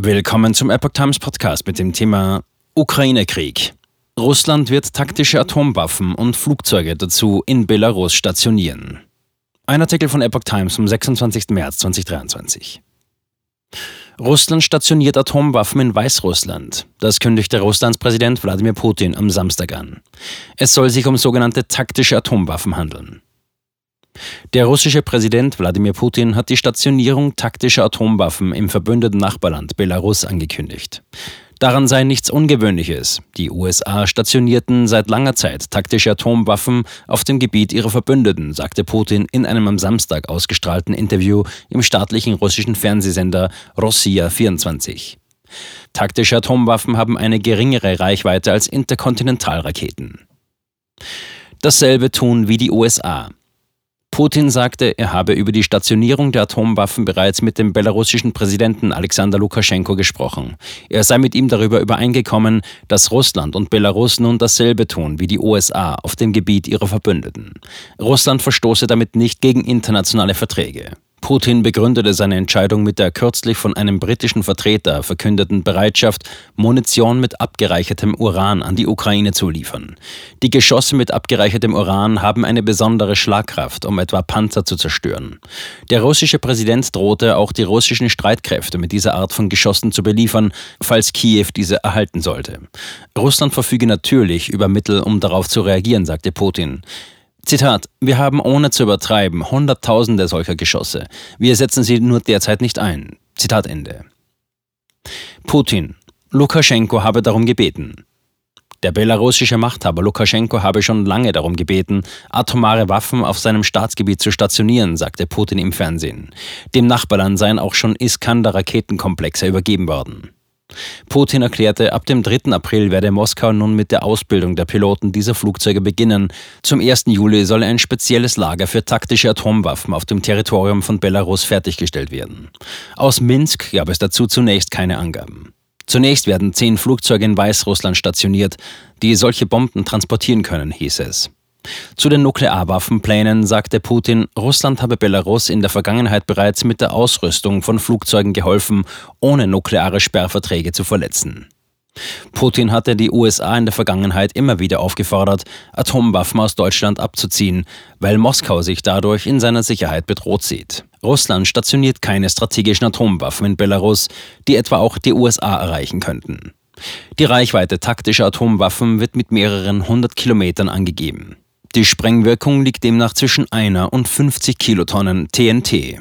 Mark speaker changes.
Speaker 1: Willkommen zum Epoch Times Podcast mit dem Thema Ukraine-Krieg. Russland wird taktische Atomwaffen und Flugzeuge dazu in Belarus stationieren. Ein Artikel von Epoch Times vom 26. März 2023. Russland stationiert Atomwaffen in Weißrussland. Das kündigte Russlands Präsident Wladimir Putin am Samstag an. Es soll sich um sogenannte taktische Atomwaffen handeln. Der russische Präsident Wladimir Putin hat die Stationierung taktischer Atomwaffen im verbündeten Nachbarland Belarus angekündigt. Daran sei nichts Ungewöhnliches. Die USA stationierten seit langer Zeit taktische Atomwaffen auf dem Gebiet ihrer Verbündeten, sagte Putin in einem am Samstag ausgestrahlten Interview im staatlichen russischen Fernsehsender Rossiya 24. Taktische Atomwaffen haben eine geringere Reichweite als Interkontinentalraketen. Dasselbe tun wie die USA. Putin sagte, er habe über die Stationierung der Atomwaffen bereits mit dem belarussischen Präsidenten Alexander Lukaschenko gesprochen. Er sei mit ihm darüber übereingekommen, dass Russland und Belarus nun dasselbe tun wie die USA auf dem Gebiet ihrer Verbündeten. Russland verstoße damit nicht gegen internationale Verträge. Putin begründete seine Entscheidung mit der kürzlich von einem britischen Vertreter verkündeten Bereitschaft, Munition mit abgereichertem Uran an die Ukraine zu liefern. Die Geschosse mit abgereichertem Uran haben eine besondere Schlagkraft, um etwa Panzer zu zerstören. Der russische Präsident drohte auch die russischen Streitkräfte mit dieser Art von Geschossen zu beliefern, falls Kiew diese erhalten sollte. Russland verfüge natürlich über Mittel, um darauf zu reagieren, sagte Putin. Zitat, wir haben ohne zu übertreiben Hunderttausende solcher Geschosse. Wir setzen sie nur derzeit nicht ein. Zitat Ende. Putin. Lukaschenko habe darum gebeten. Der belarussische Machthaber Lukaschenko habe schon lange darum gebeten, atomare Waffen auf seinem Staatsgebiet zu stationieren, sagte Putin im Fernsehen. Dem Nachbarland seien auch schon Iskander-Raketenkomplexe übergeben worden. Putin erklärte, ab dem 3. April werde Moskau nun mit der Ausbildung der Piloten dieser Flugzeuge beginnen. Zum 1. Juli soll ein spezielles Lager für taktische Atomwaffen auf dem Territorium von Belarus fertiggestellt werden. Aus Minsk gab es dazu zunächst keine Angaben. Zunächst werden zehn Flugzeuge in Weißrussland stationiert, die solche Bomben transportieren können, hieß es. Zu den Nuklearwaffenplänen sagte Putin, Russland habe Belarus in der Vergangenheit bereits mit der Ausrüstung von Flugzeugen geholfen, ohne nukleare Sperrverträge zu verletzen. Putin hatte die USA in der Vergangenheit immer wieder aufgefordert, Atomwaffen aus Deutschland abzuziehen, weil Moskau sich dadurch in seiner Sicherheit bedroht sieht. Russland stationiert keine strategischen Atomwaffen in Belarus, die etwa auch die USA erreichen könnten. Die Reichweite taktischer Atomwaffen wird mit mehreren hundert Kilometern angegeben. Die Sprengwirkung liegt demnach zwischen einer und 50 Kilotonnen TNT.